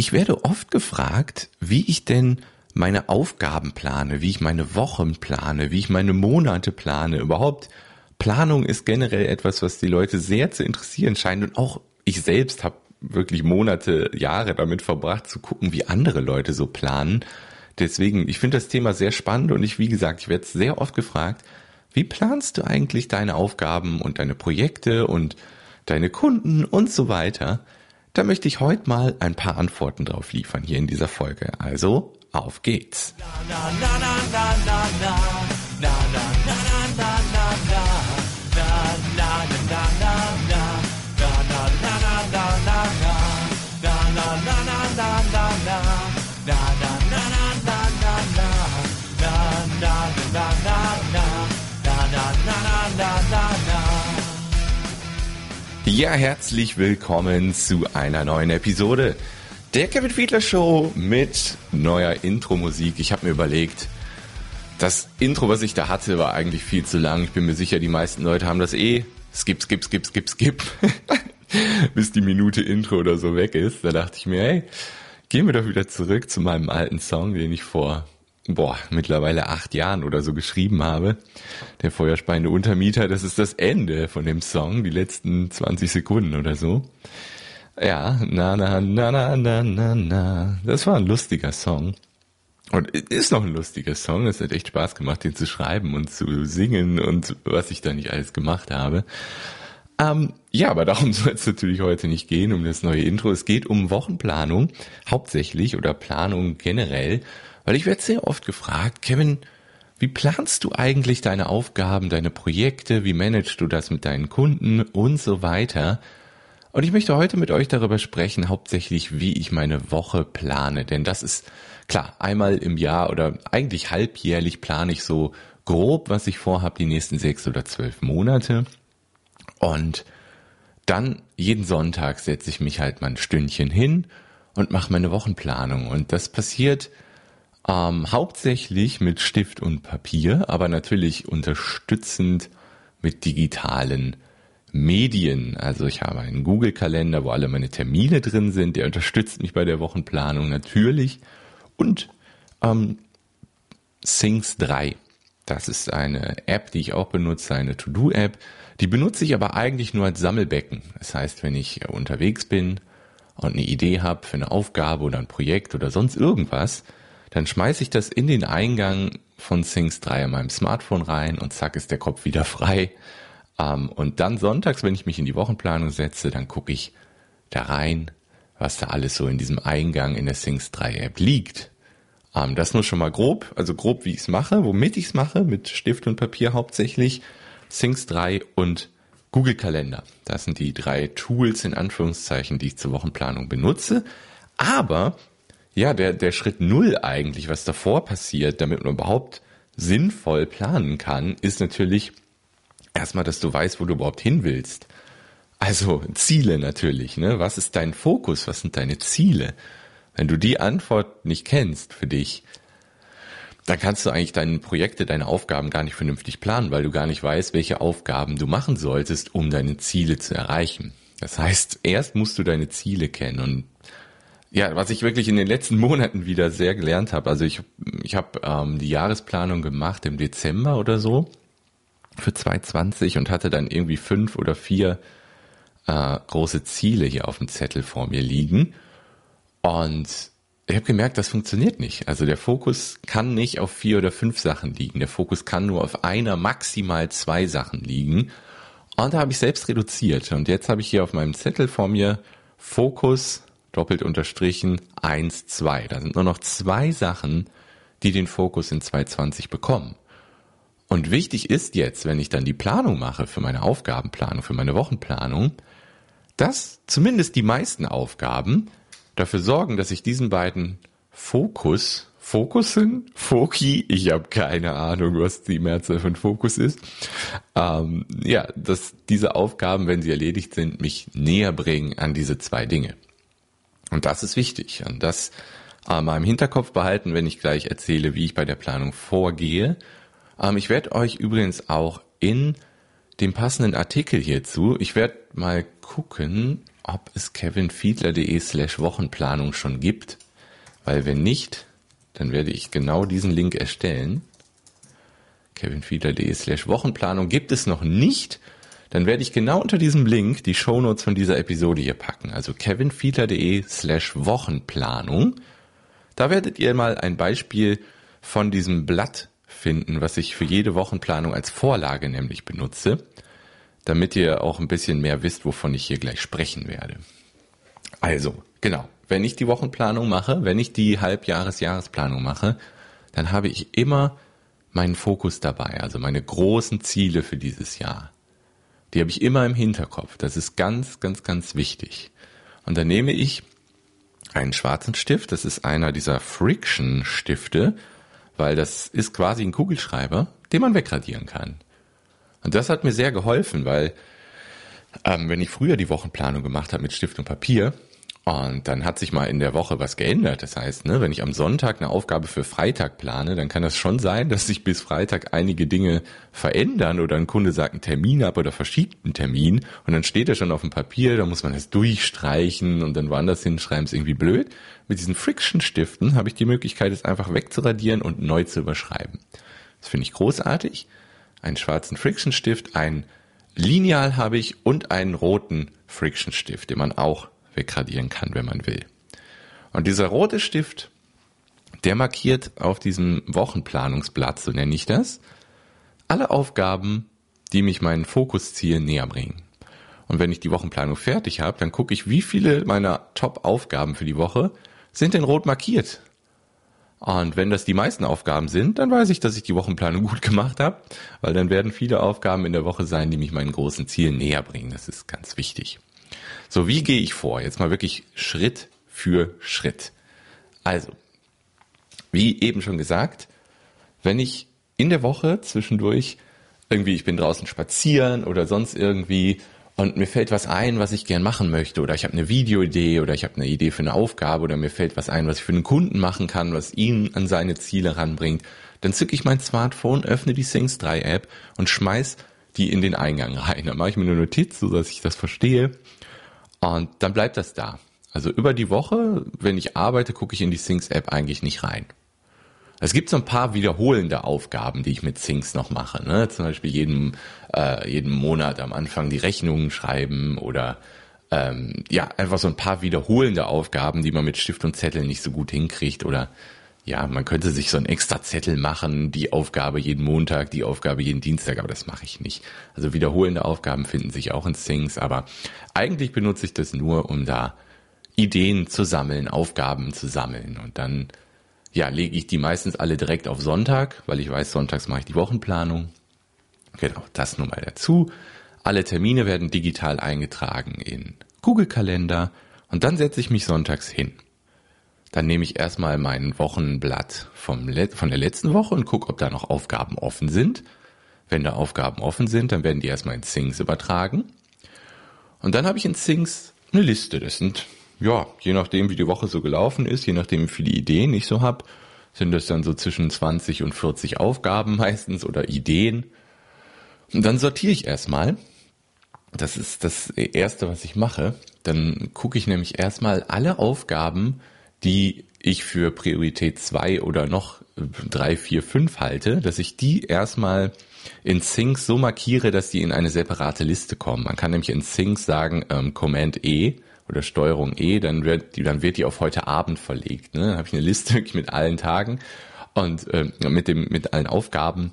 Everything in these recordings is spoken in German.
Ich werde oft gefragt, wie ich denn meine Aufgaben plane, wie ich meine Wochen plane, wie ich meine Monate plane. Überhaupt, Planung ist generell etwas, was die Leute sehr zu interessieren scheint. Und auch ich selbst habe wirklich Monate, Jahre damit verbracht, zu gucken, wie andere Leute so planen. Deswegen, ich finde das Thema sehr spannend und ich, wie gesagt, ich werde sehr oft gefragt, wie planst du eigentlich deine Aufgaben und deine Projekte und deine Kunden und so weiter? Da möchte ich heute mal ein paar Antworten drauf liefern hier in dieser Folge. Also, auf geht's. Ja, herzlich willkommen zu einer neuen Episode der Kevin Fiedler Show mit neuer Intro-Musik. Ich habe mir überlegt, das Intro, was ich da hatte, war eigentlich viel zu lang. Ich bin mir sicher, die meisten Leute haben das eh. Skip, skip, skip, skip, skip. Bis die Minute Intro oder so weg ist. Da dachte ich mir, hey, gehen wir doch wieder zurück zu meinem alten Song, den ich vor boah, mittlerweile acht Jahren oder so geschrieben habe. Der feuerspeiende Untermieter, das ist das Ende von dem Song, die letzten 20 Sekunden oder so. Ja, na, na, na, na, na, na, na. Das war ein lustiger Song. Und ist noch ein lustiger Song. Es hat echt Spaß gemacht, den zu schreiben und zu singen und was ich da nicht alles gemacht habe. Ähm, ja, aber darum soll es natürlich heute nicht gehen, um das neue Intro. Es geht um Wochenplanung hauptsächlich oder Planung generell. Weil ich werde sehr oft gefragt, Kevin, wie planst du eigentlich deine Aufgaben, deine Projekte, wie managst du das mit deinen Kunden und so weiter? Und ich möchte heute mit euch darüber sprechen, hauptsächlich, wie ich meine Woche plane. Denn das ist klar, einmal im Jahr oder eigentlich halbjährlich plane ich so grob, was ich vorhabe, die nächsten sechs oder zwölf Monate. Und dann jeden Sonntag setze ich mich halt mal ein Stündchen hin und mache meine Wochenplanung. Und das passiert ähm, hauptsächlich mit Stift und Papier, aber natürlich unterstützend mit digitalen Medien. Also ich habe einen Google-Kalender, wo alle meine Termine drin sind. Der unterstützt mich bei der Wochenplanung natürlich. Und ähm, Things 3. Das ist eine App, die ich auch benutze, eine To-Do-App. Die benutze ich aber eigentlich nur als Sammelbecken. Das heißt, wenn ich unterwegs bin und eine Idee habe für eine Aufgabe oder ein Projekt oder sonst irgendwas, dann schmeiße ich das in den Eingang von Things 3 in meinem Smartphone rein und zack ist der Kopf wieder frei. Ähm, und dann sonntags, wenn ich mich in die Wochenplanung setze, dann gucke ich da rein, was da alles so in diesem Eingang in der Things 3 App liegt. Ähm, das nur schon mal grob, also grob wie ich es mache, womit ich es mache, mit Stift und Papier hauptsächlich, Things 3 und Google Kalender. Das sind die drei Tools in Anführungszeichen, die ich zur Wochenplanung benutze. Aber ja, der, der Schritt Null eigentlich, was davor passiert, damit man überhaupt sinnvoll planen kann, ist natürlich erstmal, dass du weißt, wo du überhaupt hin willst. Also Ziele natürlich, ne? Was ist dein Fokus? Was sind deine Ziele? Wenn du die Antwort nicht kennst für dich, dann kannst du eigentlich deine Projekte, deine Aufgaben gar nicht vernünftig planen, weil du gar nicht weißt, welche Aufgaben du machen solltest, um deine Ziele zu erreichen. Das heißt, erst musst du deine Ziele kennen und ja, was ich wirklich in den letzten Monaten wieder sehr gelernt habe. Also ich, ich habe ähm, die Jahresplanung gemacht im Dezember oder so für 2020 und hatte dann irgendwie fünf oder vier äh, große Ziele hier auf dem Zettel vor mir liegen. Und ich habe gemerkt, das funktioniert nicht. Also der Fokus kann nicht auf vier oder fünf Sachen liegen. Der Fokus kann nur auf einer, maximal zwei Sachen liegen. Und da habe ich selbst reduziert. Und jetzt habe ich hier auf meinem Zettel vor mir Fokus doppelt unterstrichen 1, 2. Da sind nur noch zwei Sachen, die den Fokus in 220 bekommen. Und wichtig ist jetzt, wenn ich dann die Planung mache für meine Aufgabenplanung, für meine Wochenplanung, dass zumindest die meisten Aufgaben dafür sorgen, dass ich diesen beiden Fokus, Fokussen, Foki, ich habe keine Ahnung, was die Mehrzahl von Fokus ist, ähm, ja, dass diese Aufgaben, wenn sie erledigt sind, mich näher bringen an diese zwei Dinge. Und das ist wichtig. Und das mal im Hinterkopf behalten, wenn ich gleich erzähle, wie ich bei der Planung vorgehe. Ähm, ich werde euch übrigens auch in dem passenden Artikel hierzu, ich werde mal gucken, ob es kevinfiedler.de slash Wochenplanung schon gibt, weil wenn nicht, dann werde ich genau diesen Link erstellen. kevinfiedler.de slash Wochenplanung gibt es noch nicht, dann werde ich genau unter diesem Link die Shownotes von dieser Episode hier packen. Also kevinfiedler.de slash Wochenplanung. Da werdet ihr mal ein Beispiel von diesem Blatt finden, was ich für jede Wochenplanung als Vorlage nämlich benutze, damit ihr auch ein bisschen mehr wisst, wovon ich hier gleich sprechen werde. Also, genau, wenn ich die Wochenplanung mache, wenn ich die Halbjahres-Jahresplanung mache, dann habe ich immer meinen Fokus dabei, also meine großen Ziele für dieses Jahr. Die habe ich immer im Hinterkopf. Das ist ganz, ganz, ganz wichtig. Und dann nehme ich einen schwarzen Stift, das ist einer dieser Friction-Stifte, weil das ist quasi ein Kugelschreiber, den man wegradieren kann. Und das hat mir sehr geholfen, weil ähm, wenn ich früher die Wochenplanung gemacht habe mit Stift und Papier, und dann hat sich mal in der Woche was geändert. Das heißt, ne, wenn ich am Sonntag eine Aufgabe für Freitag plane, dann kann das schon sein, dass sich bis Freitag einige Dinge verändern oder ein Kunde sagt einen Termin ab oder verschiebt einen Termin und dann steht er schon auf dem Papier, da muss man das durchstreichen und dann woanders hinschreiben, ist irgendwie blöd. Mit diesen Friction-Stiften habe ich die Möglichkeit, es einfach wegzuradieren und neu zu überschreiben. Das finde ich großartig. Einen schwarzen Friction-Stift, ein Lineal habe ich und einen roten Friction-Stift, den man auch wegradieren kann, wenn man will. Und dieser rote Stift, der markiert auf diesem Wochenplanungsblatt, so nenne ich das, alle Aufgaben, die mich meinen Fokuszielen näher bringen. Und wenn ich die Wochenplanung fertig habe, dann gucke ich, wie viele meiner Top-Aufgaben für die Woche sind denn rot markiert. Und wenn das die meisten Aufgaben sind, dann weiß ich, dass ich die Wochenplanung gut gemacht habe, weil dann werden viele Aufgaben in der Woche sein, die mich meinen großen Zielen näher bringen. Das ist ganz wichtig. So, wie gehe ich vor? Jetzt mal wirklich Schritt für Schritt. Also, wie eben schon gesagt, wenn ich in der Woche zwischendurch irgendwie, ich bin draußen spazieren oder sonst irgendwie und mir fällt was ein, was ich gern machen möchte oder ich habe eine Videoidee oder ich habe eine Idee für eine Aufgabe oder mir fällt was ein, was ich für einen Kunden machen kann, was ihn an seine Ziele ranbringt, dann zücke ich mein Smartphone, öffne die Things 3 App und schmeiß die in den Eingang rein. Dann mache ich mir eine Notiz, so dass ich das verstehe und dann bleibt das da. Also über die Woche, wenn ich arbeite, gucke ich in die Things App eigentlich nicht rein. Es gibt so ein paar wiederholende Aufgaben, die ich mit Things noch mache. Ne? Zum Beispiel jeden, äh, jeden Monat am Anfang die Rechnungen schreiben oder ähm, ja, einfach so ein paar wiederholende Aufgaben, die man mit Stift und Zettel nicht so gut hinkriegt oder ja, man könnte sich so einen extra Zettel machen, die Aufgabe jeden Montag, die Aufgabe jeden Dienstag, aber das mache ich nicht. Also wiederholende Aufgaben finden sich auch in Things, aber eigentlich benutze ich das nur, um da Ideen zu sammeln, Aufgaben zu sammeln und dann ja, lege ich die meistens alle direkt auf Sonntag, weil ich weiß, sonntags mache ich die Wochenplanung. Genau, das nun mal dazu. Alle Termine werden digital eingetragen in Google Kalender und dann setze ich mich sonntags hin. Dann nehme ich erstmal mein Wochenblatt vom von der letzten Woche und gucke, ob da noch Aufgaben offen sind. Wenn da Aufgaben offen sind, dann werden die erstmal in Things übertragen. Und dann habe ich in Things eine Liste. Das sind, ja, je nachdem, wie die Woche so gelaufen ist, je nachdem, wie viele Ideen ich so habe, sind das dann so zwischen 20 und 40 Aufgaben meistens oder Ideen. Und dann sortiere ich erstmal. Das ist das Erste, was ich mache. Dann gucke ich nämlich erstmal alle Aufgaben, die ich für Priorität zwei oder noch drei, vier, fünf halte, dass ich die erstmal in Sync so markiere, dass die in eine separate Liste kommen. Man kann nämlich in Sync sagen, ähm, Command E oder Steuerung E, dann wird die, dann wird die auf heute Abend verlegt. Ne? Dann habe ich eine Liste mit allen Tagen und ähm, mit dem mit allen Aufgaben.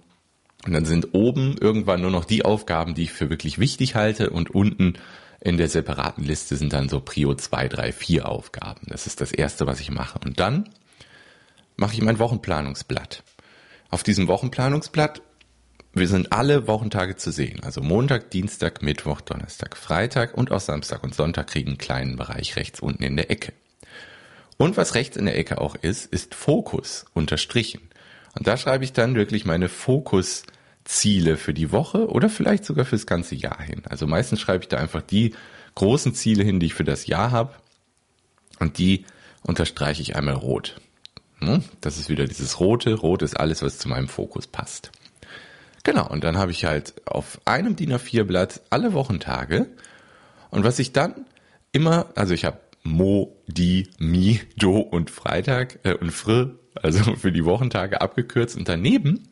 Und dann sind oben irgendwann nur noch die Aufgaben, die ich für wirklich wichtig halte und unten in der separaten Liste sind dann so Prio 2, 3, 4 Aufgaben. Das ist das erste, was ich mache. Und dann mache ich mein Wochenplanungsblatt. Auf diesem Wochenplanungsblatt wir sind alle Wochentage zu sehen. Also Montag, Dienstag, Mittwoch, Donnerstag, Freitag und auch Samstag und Sonntag kriegen einen kleinen Bereich rechts unten in der Ecke. Und was rechts in der Ecke auch ist, ist Fokus unterstrichen. Und da schreibe ich dann wirklich meine Fokus Ziele für die Woche oder vielleicht sogar fürs ganze Jahr hin. Also meistens schreibe ich da einfach die großen Ziele hin, die ich für das Jahr habe und die unterstreiche ich einmal rot. Hm? Das ist wieder dieses rote. Rot ist alles, was zu meinem Fokus passt. Genau, und dann habe ich halt auf einem DIN A4 Blatt alle Wochentage und was ich dann immer, also ich habe Mo, Die, Mi, Do und Freitag äh, und Fr, also für die Wochentage abgekürzt und daneben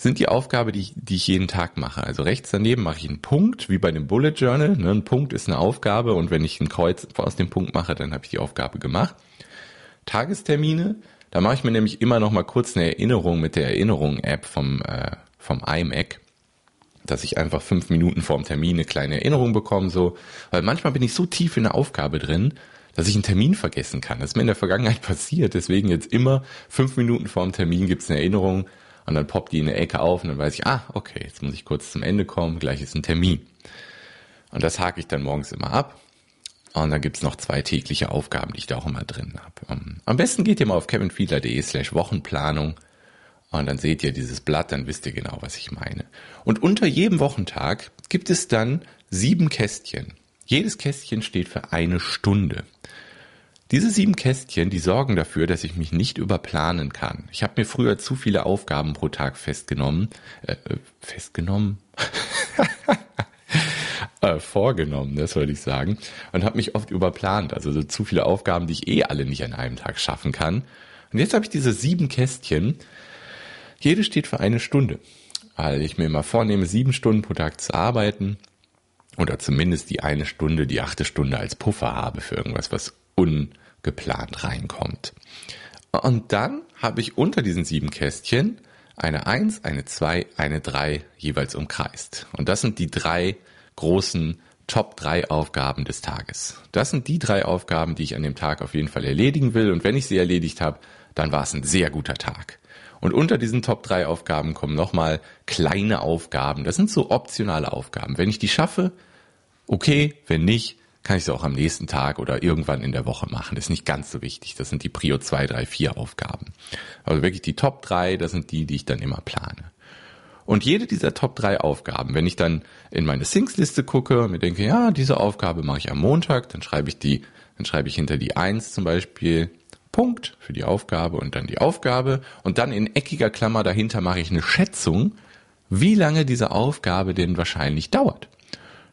sind die Aufgabe, die ich, die ich jeden Tag mache. Also rechts daneben mache ich einen Punkt, wie bei dem Bullet Journal. Ne? Ein Punkt ist eine Aufgabe und wenn ich ein Kreuz aus dem Punkt mache, dann habe ich die Aufgabe gemacht. Tagestermine, da mache ich mir nämlich immer noch mal kurz eine Erinnerung mit der Erinnerung-App vom, äh, vom iMac, dass ich einfach fünf Minuten vorm Termin eine kleine Erinnerung bekomme, so. Weil manchmal bin ich so tief in der Aufgabe drin, dass ich einen Termin vergessen kann. Das ist mir in der Vergangenheit passiert. Deswegen jetzt immer fünf Minuten vorm Termin gibt's eine Erinnerung, und dann poppt die in der Ecke auf und dann weiß ich, ah, okay, jetzt muss ich kurz zum Ende kommen, gleich ist ein Termin. Und das hake ich dann morgens immer ab. Und dann gibt's noch zwei tägliche Aufgaben, die ich da auch immer drin habe. Ähm, am besten geht ihr mal auf kevinfiedler.de slash Wochenplanung und dann seht ihr dieses Blatt, dann wisst ihr genau, was ich meine. Und unter jedem Wochentag gibt es dann sieben Kästchen. Jedes Kästchen steht für eine Stunde. Diese sieben Kästchen, die sorgen dafür, dass ich mich nicht überplanen kann. Ich habe mir früher zu viele Aufgaben pro Tag festgenommen. Äh, äh festgenommen? äh, vorgenommen, das wollte ich sagen. Und habe mich oft überplant. Also so zu viele Aufgaben, die ich eh alle nicht an einem Tag schaffen kann. Und jetzt habe ich diese sieben Kästchen. Jede steht für eine Stunde. Weil ich mir immer vornehme, sieben Stunden pro Tag zu arbeiten. Oder zumindest die eine Stunde, die achte Stunde als Puffer habe für irgendwas, was un geplant reinkommt. Und dann habe ich unter diesen sieben Kästchen eine Eins, eine Zwei, eine Drei jeweils umkreist. Und das sind die drei großen Top 3 Aufgaben des Tages. Das sind die drei Aufgaben, die ich an dem Tag auf jeden Fall erledigen will. Und wenn ich sie erledigt habe, dann war es ein sehr guter Tag. Und unter diesen Top 3 Aufgaben kommen nochmal kleine Aufgaben. Das sind so optionale Aufgaben. Wenn ich die schaffe, okay. Wenn nicht, kann ich es auch am nächsten Tag oder irgendwann in der Woche machen. Das ist nicht ganz so wichtig. Das sind die Prio 2, 3, 4 Aufgaben. Also wirklich die Top 3, das sind die, die ich dann immer plane. Und jede dieser Top 3 Aufgaben, wenn ich dann in meine Things-Liste gucke und mir denke, ja, diese Aufgabe mache ich am Montag, dann schreibe ich die, dann schreibe ich hinter die 1 zum Beispiel Punkt für die Aufgabe und dann die Aufgabe und dann in eckiger Klammer dahinter mache ich eine Schätzung, wie lange diese Aufgabe denn wahrscheinlich dauert.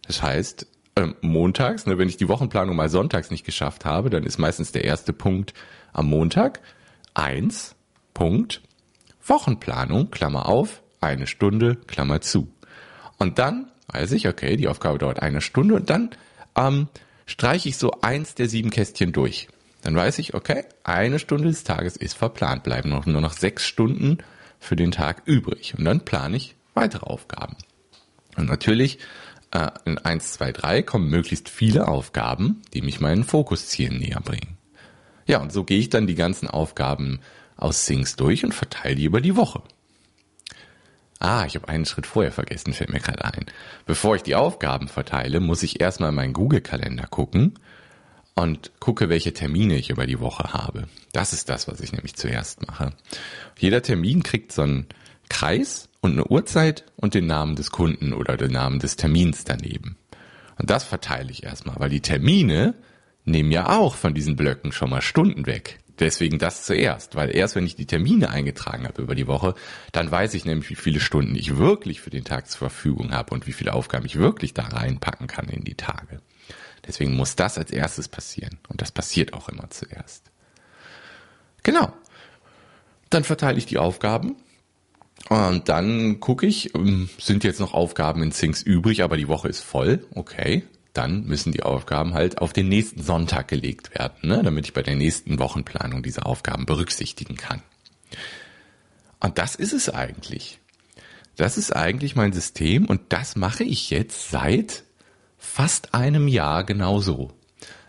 Das heißt, äh, montags, ne, wenn ich die Wochenplanung mal sonntags nicht geschafft habe, dann ist meistens der erste Punkt am Montag. Eins, Punkt, Wochenplanung, Klammer auf, eine Stunde, Klammer zu. Und dann weiß ich, okay, die Aufgabe dauert eine Stunde und dann ähm, streiche ich so eins der sieben Kästchen durch. Dann weiß ich, okay, eine Stunde des Tages ist verplant, bleiben noch, nur noch sechs Stunden für den Tag übrig. Und dann plane ich weitere Aufgaben. Und natürlich äh, in 1, 2, 3 kommen möglichst viele Aufgaben, die mich meinen Fokuszielen näher bringen. Ja, und so gehe ich dann die ganzen Aufgaben aus Things durch und verteile die über die Woche. Ah, ich habe einen Schritt vorher vergessen, fällt mir gerade ein. Bevor ich die Aufgaben verteile, muss ich erstmal meinen Google-Kalender gucken und gucke, welche Termine ich über die Woche habe. Das ist das, was ich nämlich zuerst mache. Jeder Termin kriegt so einen Kreis und eine Uhrzeit und den Namen des Kunden oder den Namen des Termins daneben. Und das verteile ich erstmal, weil die Termine nehmen ja auch von diesen Blöcken schon mal Stunden weg. Deswegen das zuerst, weil erst wenn ich die Termine eingetragen habe über die Woche, dann weiß ich nämlich, wie viele Stunden ich wirklich für den Tag zur Verfügung habe und wie viele Aufgaben ich wirklich da reinpacken kann in die Tage. Deswegen muss das als erstes passieren. Und das passiert auch immer zuerst. Genau. Dann verteile ich die Aufgaben und dann gucke ich, ähm, sind jetzt noch Aufgaben in Things übrig, aber die Woche ist voll. Okay, dann müssen die Aufgaben halt auf den nächsten Sonntag gelegt werden, ne? damit ich bei der nächsten Wochenplanung diese Aufgaben berücksichtigen kann. Und das ist es eigentlich. Das ist eigentlich mein System und das mache ich jetzt seit fast einem Jahr genauso.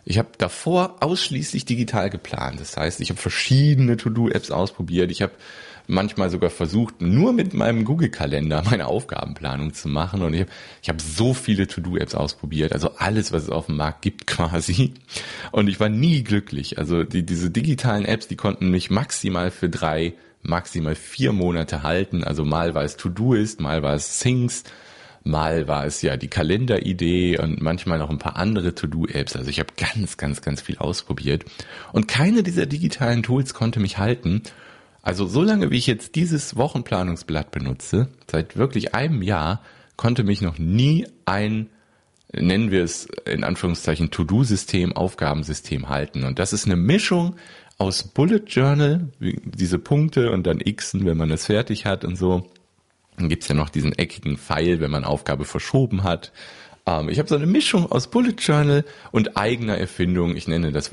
Ich habe davor ausschließlich digital geplant. Das heißt, ich habe verschiedene To-Do-Apps ausprobiert. Ich habe manchmal sogar versucht, nur mit meinem Google-Kalender meine Aufgabenplanung zu machen. Und ich habe ich hab so viele To-Do-Apps ausprobiert, also alles, was es auf dem Markt gibt quasi. Und ich war nie glücklich. Also die, diese digitalen Apps, die konnten mich maximal für drei, maximal vier Monate halten. Also mal war es To-Do ist, mal war es Things, mal war es ja die Kalenderidee und manchmal noch ein paar andere To-Do-Apps. Also ich habe ganz, ganz, ganz viel ausprobiert. Und keine dieser digitalen Tools konnte mich halten. Also so lange, wie ich jetzt dieses Wochenplanungsblatt benutze, seit wirklich einem Jahr, konnte mich noch nie ein nennen wir es in Anführungszeichen To-Do-System, Aufgabensystem halten. Und das ist eine Mischung aus Bullet Journal, diese Punkte und dann Xen, wenn man es fertig hat und so. Dann gibt's ja noch diesen eckigen Pfeil, wenn man Aufgabe verschoben hat. Ähm, ich habe so eine Mischung aus Bullet Journal und eigener Erfindung. Ich nenne das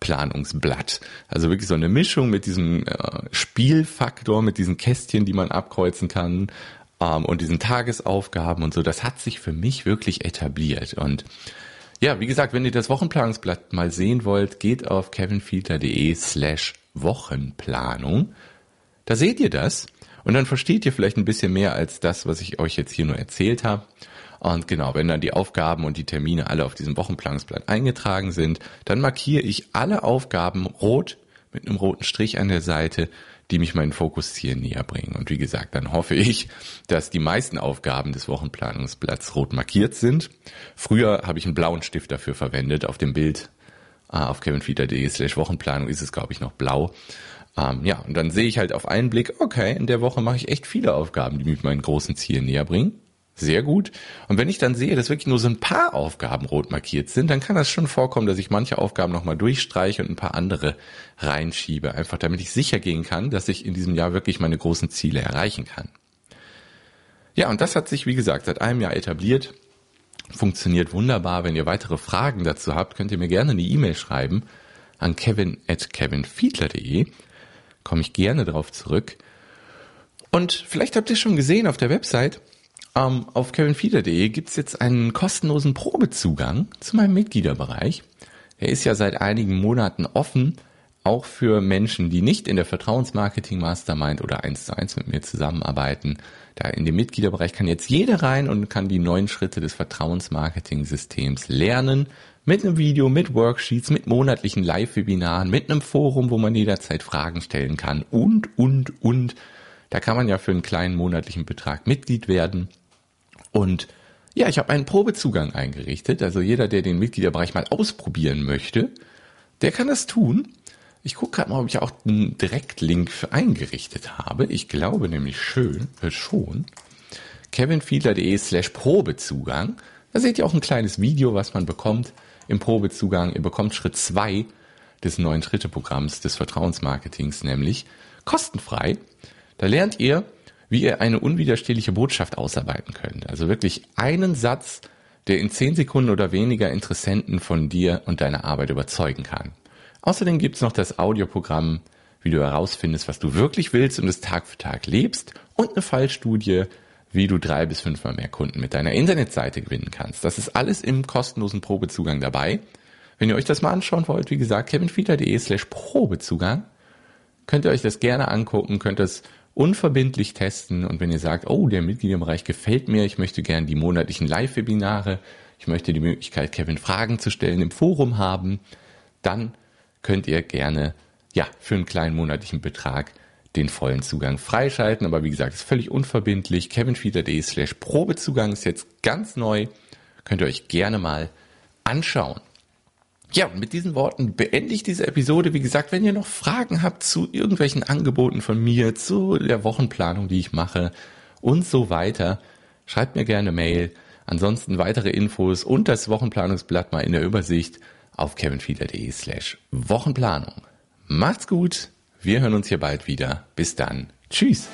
Wochenplanungsblatt. Also wirklich so eine Mischung mit diesem äh, Spielfaktor, mit diesen Kästchen, die man abkreuzen kann ähm, und diesen Tagesaufgaben und so. Das hat sich für mich wirklich etabliert und ja, wie gesagt, wenn ihr das Wochenplanungsblatt mal sehen wollt, geht auf kevinfielder.de slash Wochenplanung. Da seht ihr das und dann versteht ihr vielleicht ein bisschen mehr als das, was ich euch jetzt hier nur erzählt habe. Und genau, wenn dann die Aufgaben und die Termine alle auf diesem Wochenplanungsblatt eingetragen sind, dann markiere ich alle Aufgaben rot mit einem roten Strich an der Seite die mich meinen Fokusziel näher bringen. Und wie gesagt, dann hoffe ich, dass die meisten Aufgaben des Wochenplanungsblatts rot markiert sind. Früher habe ich einen blauen Stift dafür verwendet. Auf dem Bild ah, auf kevinfeeder.de slash Wochenplanung ist es, glaube ich, noch blau. Ähm, ja, und dann sehe ich halt auf einen Blick, okay, in der Woche mache ich echt viele Aufgaben, die mich meinen großen Zielen näher bringen. Sehr gut. Und wenn ich dann sehe, dass wirklich nur so ein paar Aufgaben rot markiert sind, dann kann das schon vorkommen, dass ich manche Aufgaben nochmal durchstreiche und ein paar andere reinschiebe. Einfach damit ich sicher gehen kann, dass ich in diesem Jahr wirklich meine großen Ziele erreichen kann. Ja, und das hat sich, wie gesagt, seit einem Jahr etabliert. Funktioniert wunderbar. Wenn ihr weitere Fragen dazu habt, könnt ihr mir gerne eine E-Mail schreiben an kevin at kevinfiedler.de. Komme ich gerne darauf zurück. Und vielleicht habt ihr schon gesehen auf der Website, ähm, auf kevinfieder.de gibt's jetzt einen kostenlosen Probezugang zu meinem Mitgliederbereich. Er ist ja seit einigen Monaten offen, auch für Menschen, die nicht in der Vertrauensmarketing Mastermind oder eins zu eins mit mir zusammenarbeiten. Da in dem Mitgliederbereich kann jetzt jeder rein und kann die neuen Schritte des Vertrauensmarketing-Systems lernen. Mit einem Video, mit Worksheets, mit monatlichen Live-Webinaren, mit einem Forum, wo man jederzeit Fragen stellen kann und, und, und. Da kann man ja für einen kleinen monatlichen Betrag Mitglied werden. Und ja, ich habe einen Probezugang eingerichtet. Also jeder, der den Mitgliederbereich mal ausprobieren möchte, der kann das tun. Ich gucke gerade mal, ob ich auch einen Direktlink eingerichtet habe. Ich glaube nämlich schön, äh, schon. kevinfiedler.de slash Probezugang. Da seht ihr auch ein kleines Video, was man bekommt im Probezugang. Ihr bekommt Schritt zwei des neuen Schritte-Programms des Vertrauensmarketings, nämlich kostenfrei. Da lernt ihr, wie ihr eine unwiderstehliche Botschaft ausarbeiten könnt. Also wirklich einen Satz, der in zehn Sekunden oder weniger Interessenten von dir und deiner Arbeit überzeugen kann. Außerdem gibt's noch das Audioprogramm, wie du herausfindest, was du wirklich willst und es Tag für Tag lebst und eine Fallstudie, wie du drei bis fünfmal mehr Kunden mit deiner Internetseite gewinnen kannst. Das ist alles im kostenlosen Probezugang dabei. Wenn ihr euch das mal anschauen wollt, wie gesagt, kevinfieder.de slash Probezugang, könnt ihr euch das gerne angucken, könnt das unverbindlich testen und wenn ihr sagt, oh, der Mitgliederbereich gefällt mir, ich möchte gerne die monatlichen Live-Webinare, ich möchte die Möglichkeit, Kevin Fragen zu stellen im Forum haben, dann könnt ihr gerne, ja, für einen kleinen monatlichen Betrag den vollen Zugang freischalten. Aber wie gesagt, ist völlig unverbindlich. kevinfieder.de slash Probezugang ist jetzt ganz neu. Könnt ihr euch gerne mal anschauen. Ja, und mit diesen Worten beende ich diese Episode. Wie gesagt, wenn ihr noch Fragen habt zu irgendwelchen Angeboten von mir, zu der Wochenplanung, die ich mache und so weiter, schreibt mir gerne Mail. Ansonsten weitere Infos und das Wochenplanungsblatt mal in der Übersicht auf kevinfieder.de slash Wochenplanung. Macht's gut. Wir hören uns hier bald wieder. Bis dann. Tschüss.